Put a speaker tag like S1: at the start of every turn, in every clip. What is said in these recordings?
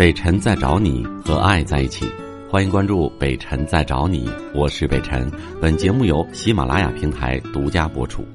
S1: 北辰在找你和爱在一起，欢迎关注北辰在找你，我是北辰。本节目由喜马拉雅平台独家播出。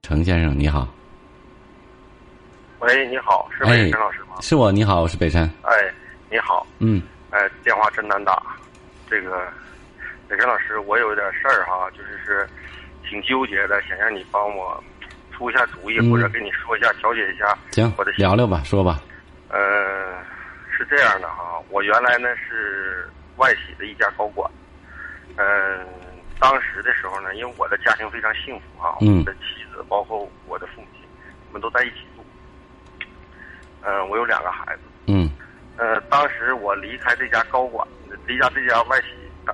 S1: 程先生你好，
S2: 喂，你好，是北辰老师吗？
S1: 是我，你好，我是北辰。
S2: 哎，你好，
S1: 嗯，
S2: 哎，电话真难打。这个北辰老师，我有点事儿哈，就是是挺纠结的，想让你帮我出一下主意，或者跟你说一下，调解一下
S1: 行
S2: 我的，
S1: 聊聊吧，说吧。
S2: 呃，是这样的哈，我原来呢是外企的一家高管，嗯、当时的时候呢，因为我的家庭非常幸福哈，
S1: 嗯。
S2: 我的妻子包括我的父母亲，我们都在一起住，嗯、我有两个孩子，
S1: 嗯。
S2: 呃，当时我离开这家高管，离家这家外企，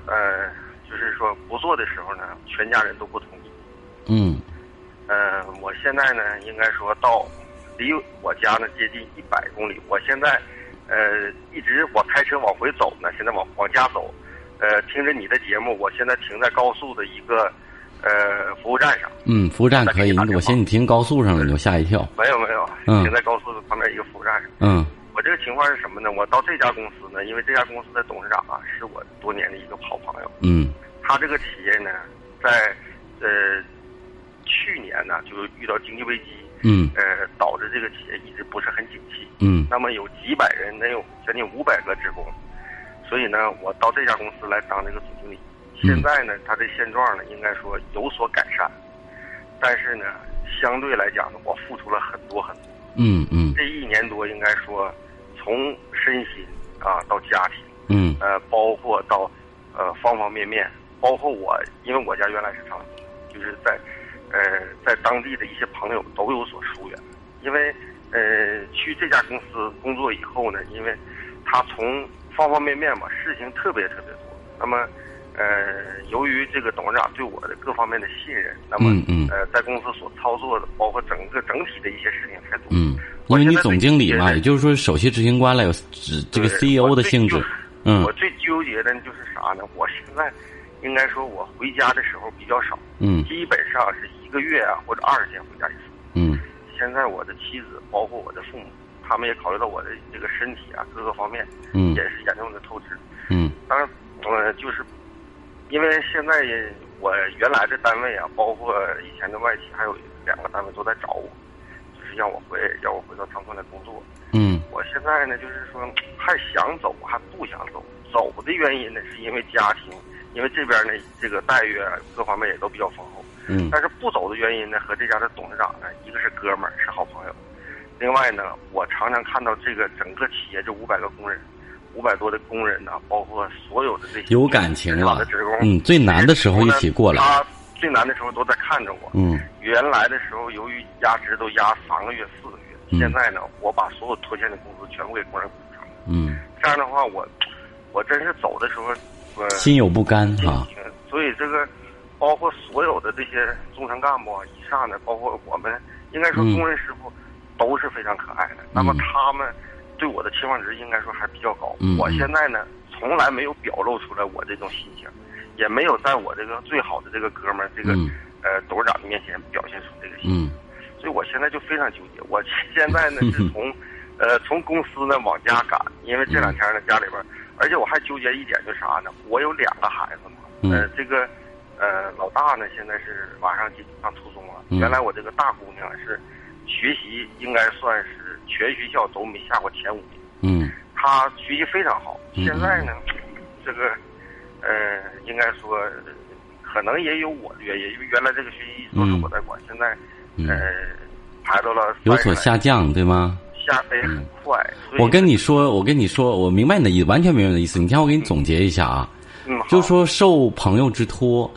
S2: 呃，就是说不做的时候呢，全家人都不同呃，我现在呢，应该说到离我家呢接近一百公里。我现在呃一直我开车往回走呢，现在往往家走，呃，听着你的节目，我现在停在高速的一个呃服务站上。
S1: 嗯，服务站可以，我寻你停高速上了，你就吓一跳。
S2: 没有没有，
S1: 嗯
S2: 停在高速旁边一个服务站上。
S1: 嗯
S2: 我这个情况是什么呢？我到这家公司呢，因为这家公司的董事长啊是我多年的一个好朋友。
S1: 嗯
S2: 他这个企业呢，在呃去年呢就遇到经济危机，
S1: 嗯。
S2: 呃，导致这个企业一直不是很景气。
S1: 嗯。
S2: 那么有几百人，能有将近五百个职工，所以呢，我到这家公司来当这个总经理。现在呢，他的现状呢，应该说有所改善，但是呢，相对来讲呢，我付出了很多很多。
S1: 嗯嗯。
S2: 这一年多，应该说从身心啊到家庭，
S1: 嗯。
S2: 呃，包括到呃方方面面，包括我，因为我家原来是厂，就是在呃在当地的一些朋友都有所疏远，因为呃去这家公司工作以后呢，因为他从方方面面嘛事情特别特别多，那么呃由于这个董事长对我的各方面的信任，那么
S1: 嗯嗯
S2: 呃在公司所操作的，包括整个整体的一些事情太多，
S1: 嗯，因为你总经理嘛，也就是说首席执行官了，有这个 CEO 的性质。嗯
S2: 我最纠结的就是啥呢？我现在应该说，我回家的时候比较少，
S1: 嗯
S2: 基本上是一个月啊或者二十天回家一次。
S1: 嗯
S2: 现在我的妻子，包括我的父母，他们也考虑到我的这个身体啊各个方面，
S1: 嗯
S2: 也是严重的透支。
S1: 嗯
S2: 当然，呃，就是因为现在我原来的单位啊，包括以前的外企，还有两个单位都在找我，就是让我回让我回到长春来工作。
S1: 嗯
S2: 我现在呢，就是说还想走，还不想走。走的原因呢，是因为家庭，因为这边呢这个待遇啊各方面也都比较丰厚。
S1: 嗯
S2: 但是不走的原因呢，和这家的董事长呢，一个是哥们儿，是好朋友。另外呢，我常常看到这个整个企业这五百个工人，五百多的工人呢，包括所有的这些
S1: 有感情了
S2: 的职工，
S1: 嗯，最难的时候一起过来。
S2: 他最难的时候都在看着我。
S1: 嗯
S2: 原来的时候，由于压职都压三个月、四个月，
S1: 嗯
S2: 现在呢，我把所有拖欠的工资全部给工人补上了。
S1: 嗯，
S2: 这样的话，我我真是走的时候，呃，
S1: 心有不甘哈。
S2: 所以这个包括所有的这些中层干部啊、以上的，包括我们，应该说
S1: 嗯
S2: 工人师傅都是非常可爱的。那么他们对我的期望值应该说还比较高。
S1: 嗯
S2: 我现在呢，从来没有表露出来我这种心情，也没有在我这个最好的这个哥们儿这个、
S1: 嗯
S2: 呃董事长的面前表现出这个心情。
S1: 嗯
S2: 所以我现在就非常纠结。我现在呢是从，呃，从公司呢往家赶，因为这两天呢家里边儿，而且我还纠结一点就是啥呢？我有两个孩子嘛，
S1: 嗯
S2: 呃，这个，呃，老大呢现在是马上进上初中了。
S1: 嗯
S2: 原来我这个大姑娘是学习应该算是全学校都没下过前五名，
S1: 嗯
S2: 她学习非常好。
S1: 嗯
S2: 现在呢，这个，呃，应该说。呃可能也有我的原因，因为原来这个学习都是我在管，现在
S1: 嗯，
S2: 呃，排到了
S1: 有所下降，对吗？
S2: 下飞很快。
S1: 我跟你说，我跟你说，我明白你的意，完全明白你的意思。你听我给你总结一下啊，
S2: 嗯，
S1: 就是说受朋友之托，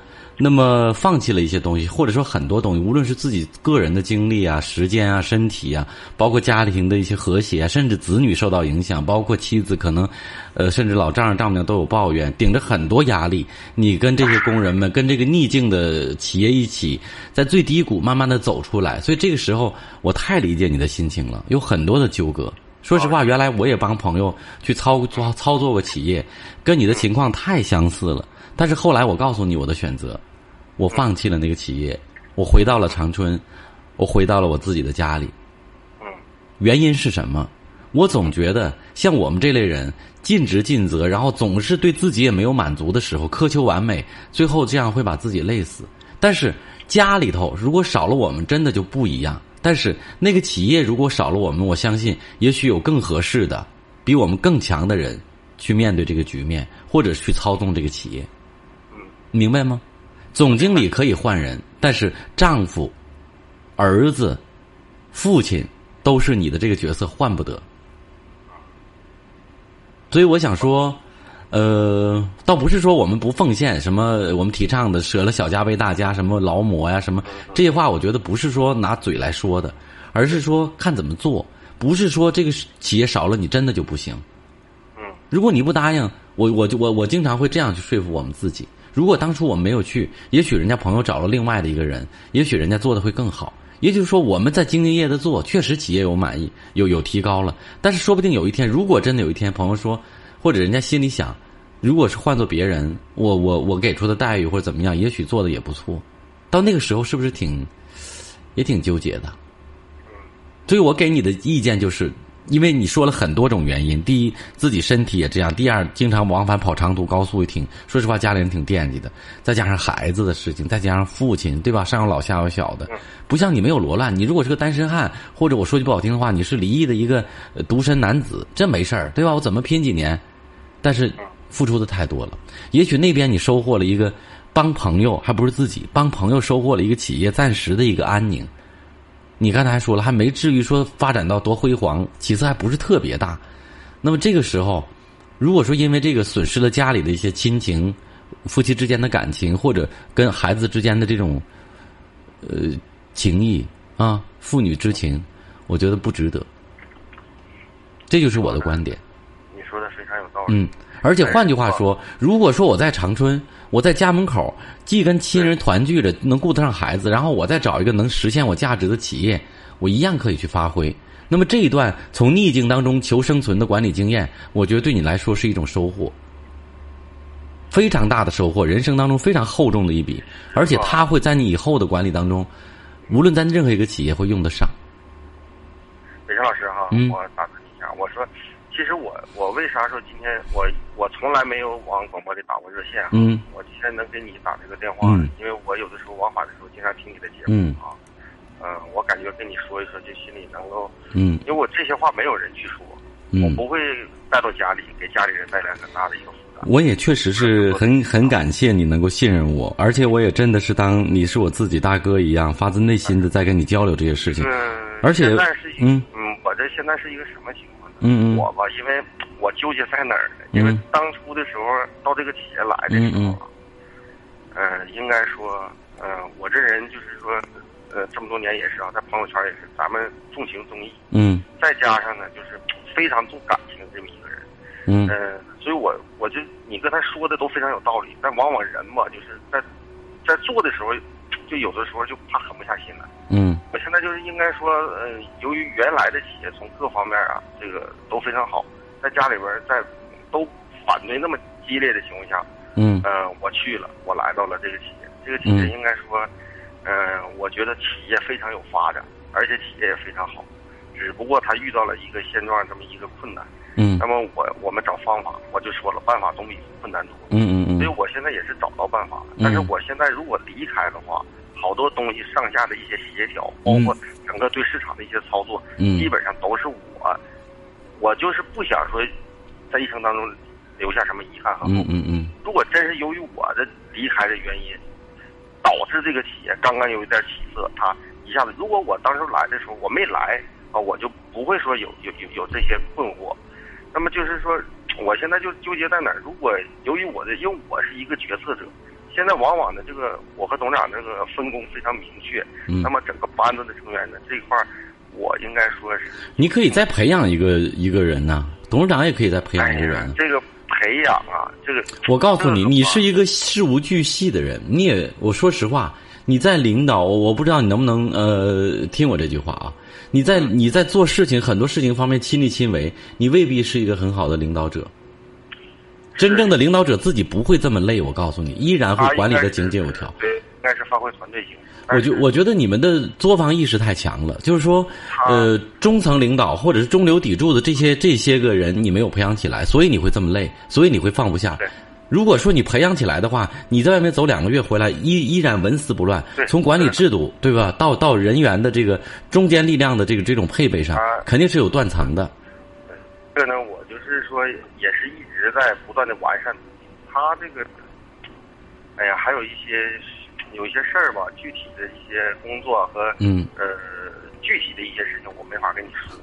S1: 那么放弃了一些东西，或者说很多东西，无论是自己个人的精力啊、时间啊、身体啊，包括家庭的一些和谐啊，甚至子女受到影响，包括妻子可能，呃，甚至老丈人丈母娘都有抱怨，顶着很多压力，你跟这些工人们，跟这个逆境的企业一起，在最低谷慢慢的走出来，所以这个时候我太理解你的心情了，有很多的纠葛。说实话，原来我也帮朋友去操操操作过企业，跟你的情况太相似了。但是后来我告诉你我的选择，我放弃了那个企业，我回到了长春，我回到了我自己的家里。
S2: 嗯
S1: 原因是什么？我总觉得像我们这类人尽职尽责，然后总是对自己也没有满足的时候，苛求完美，最后这样会把自己累死。但是家里头如果少了我们，真的就不一样。但是那个企业如果少了我们，我相信也许有更合适的、比我们更强的人去面对这个局面，或者去操纵这个企业。
S2: 嗯，
S1: 明白吗？总经理可以换人，但是丈夫、儿子、父亲都是你的这个角色换不得。所以我想说，呃，倒不是说我们不奉献，什么我们提倡的舍了小家为大家，什么劳模呀，什么这些话，我觉得不是说拿嘴来说的，而是说看怎么做。不是说这个企业少了你真的就不行。
S2: 嗯，
S1: 如果你不答应，我我就我我经常会这样去说服我们自己。如果当初我们没有去，也许人家朋友找了另外的一个人，也许人家做的会更好。也就是说，我们在兢兢业业的做，确实企业有满意，有有提高了。但是说不定有一天，如果真的有一天，朋友说，或者人家心里想，如果是换做别人，我我我给出的待遇或者怎么样，也许做的也不错。到那个时候，是不是挺，也挺纠结的？所以我给你的意见就是，因为你说了很多种原因：第一，自己身体也这样；第二，经常往返跑长途高速，也挺说实话，家里人挺惦记的。再加上孩子的事情，再加上父亲，对吧？上有老下有小的，不像你没有罗乱。你如果是个单身汉，或者我说句不好听的话，你是离异的一个呃独身男子，这没事儿，对吧？我怎么拼几年？但是付出的太多了。也许那边你收获了一个帮朋友，还不是自己帮朋友收获了一个企业暂时的一个安宁。你刚才还说了，还没至于说发展到多辉煌，其次还不是特别大。那么这个时候，如果说因为这个损失了家里的一些亲情、夫妻之间的感情，或者跟孩子之间的这种呃情谊啊，父女之情，我觉得不值得。这就是我的观点。
S2: 你说的非常有道理。
S1: 嗯，而且换句话说，如果说我在长春，我在家门口，既跟亲人团聚着，能顾得上孩子，然后我再找一个能实现我价值的企业，我一样可以去发挥。那么这一段从逆境当中求生存的管理经验，我觉得对你来说是一种收获，非常大的收获，人生当中非常厚重的一笔，而且它会在你以后的管理当中，无论在任何一个企业会用得上。
S2: 北辰老师哈，
S1: 嗯
S2: 我打断你一下，我说，其实我我为啥说今天我我从来没有往广播里打过热线啊，
S1: 嗯
S2: 我今天能给你打这个电话，
S1: 嗯
S2: 因为我有的时候往返的时候经常听你的节目、
S1: 嗯
S2: 啊，嗯、我感觉跟你说一说，就心里能够，
S1: 嗯
S2: 因为我这些话没有人去说，我
S1: 嗯，
S2: 不会带到家里给家里人带来很大的一个负担。
S1: 我也确实是很很感谢你能够信任我，而且我也真的是当你是我自己大哥一样，发自内心的在跟你交流这些事情。
S2: 嗯，
S1: 而且嗯
S2: 嗯，我这现在是一个什么情况呢？
S1: 嗯嗯。
S2: 我吧，因为我纠结在哪儿呢？因为
S1: 嗯。
S2: 当初的时候到这个企业来的时候啊，嗯、应该说，嗯、我这人就是说，呃，这么多年也是啊，在朋友圈也是，咱们重情重义，
S1: 嗯。
S2: 再加上呢，就是非常重感情这么一个人，
S1: 嗯。
S2: 呃、所以我我就你跟他说的都非常有道理，但往往人嘛，就是在在做的时候，就有的时候就怕狠不下心来。
S1: 嗯
S2: 就是应该说，呃，由于原来的企业从各方面啊，这个都非常好，在家里边在都反对那么激烈的情况下，
S1: 嗯。
S2: 呃，我去了，我来到了这个企业，这个企业
S1: 嗯。
S2: 应该说，呃，我觉得企业非常有发展，而且企业也非常好，只不过他遇到了一个现状这么一个困难，
S1: 嗯。
S2: 那么我我们找方法，我就说了，办法总比困难多，
S1: 嗯嗯
S2: 所以我现在也是找到办法了。但是我现在如果离开的话，好多东西上下的一些协调，包括整个对市场的一些操作，
S1: 嗯
S2: 基本上都是我，我就是不想说在一生当中留下什么遗憾和后悔。
S1: 嗯嗯嗯
S2: 如果真是由于我的离开的原因，导致这个企业刚刚有一点起色，它一下子，如果我当时来的时候我没来啊，我就不会说有有有有这些困惑。那么就是说，我现在就纠结在哪儿？如果由于我的，因为我是一个决策者，现在往往呢这个我和董事长这个分工非常明确，
S1: 嗯
S2: 那么整个班子的成员呢这一块儿，我应该说是，
S1: 你可以再培养一个一个人呐、董事长也可以再培养
S2: 哎
S1: 一个人。，
S2: 呀这个培养啊，这个
S1: 我告诉你，你是一个事无巨细的人，你也我说实话，你在领导，我我不知道你能不能呃听我这句话啊。你在你在做事情很多事情方面亲力亲为，你未必是一个很好的领导者。真正的领导者自己不会这么累，我告诉你，依然会管理的井井有条。
S2: 对，应该是发挥团队精神。
S1: 我觉我觉得你们的作坊意识太强了，就是说，呃，中层领导或者是中流砥柱的这些这些个人，你没有培养起来，所以你会这么累，所以你会放不下。如果说你培养起来的话，你在外面走两个月回来，依依然纹丝不乱。从管理制度对吧，到到人员的这个中间力量的这个这种配备上，肯定是有断层的。
S2: 这呢，我就是说，也是一直在不断的完善。他这个，哎呀，还有一些有一些事儿吧，具体的一些工作和
S1: 嗯
S2: 呃具体的一些事情，我没法跟你说。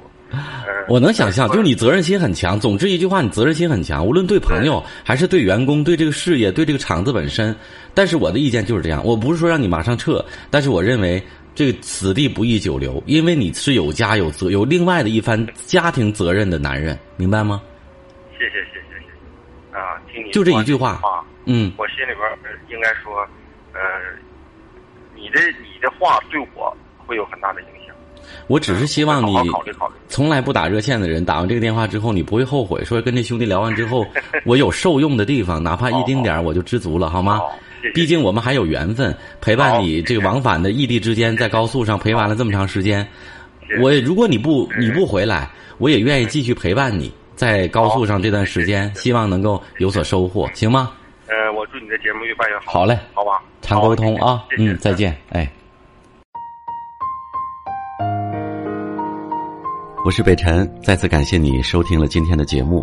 S1: 我能想象，就是你责任心很强。总之一句话，你责任心很强，无论对朋友还是对员工，对这个事业，对这个厂子本身。但是我的意见就是这样，我不是说让你马上撤，但是我认为这个此地不宜久留，因为你是有家有责有另外的一番家庭责任的男人，明白吗？
S2: 谢谢谢谢谢谢啊，听你
S1: 就这一句话啊，嗯，
S2: 我心里边应该说，呃，你的你的话对我会有很大的影响。
S1: 我只是希望你从来不打热线的人，打完这个电话之后，你不会后悔。说跟这兄弟聊完之后，我有受用的地方，哪怕一丁点儿，我就知足了，好吗？毕竟我们还有缘分陪伴你这个往返的异地之间，在高速上陪完了这么长时间。我如果你不你不回来，我也愿意继续陪伴你在高速上这段时间，希望能够有所收获，行吗？
S2: 呃，我祝你的节目越办越好。
S1: 好嘞，
S2: 好吧，
S1: 常沟通啊，嗯，再见，哎。我是北辰，再次感谢你收听了今天的节目，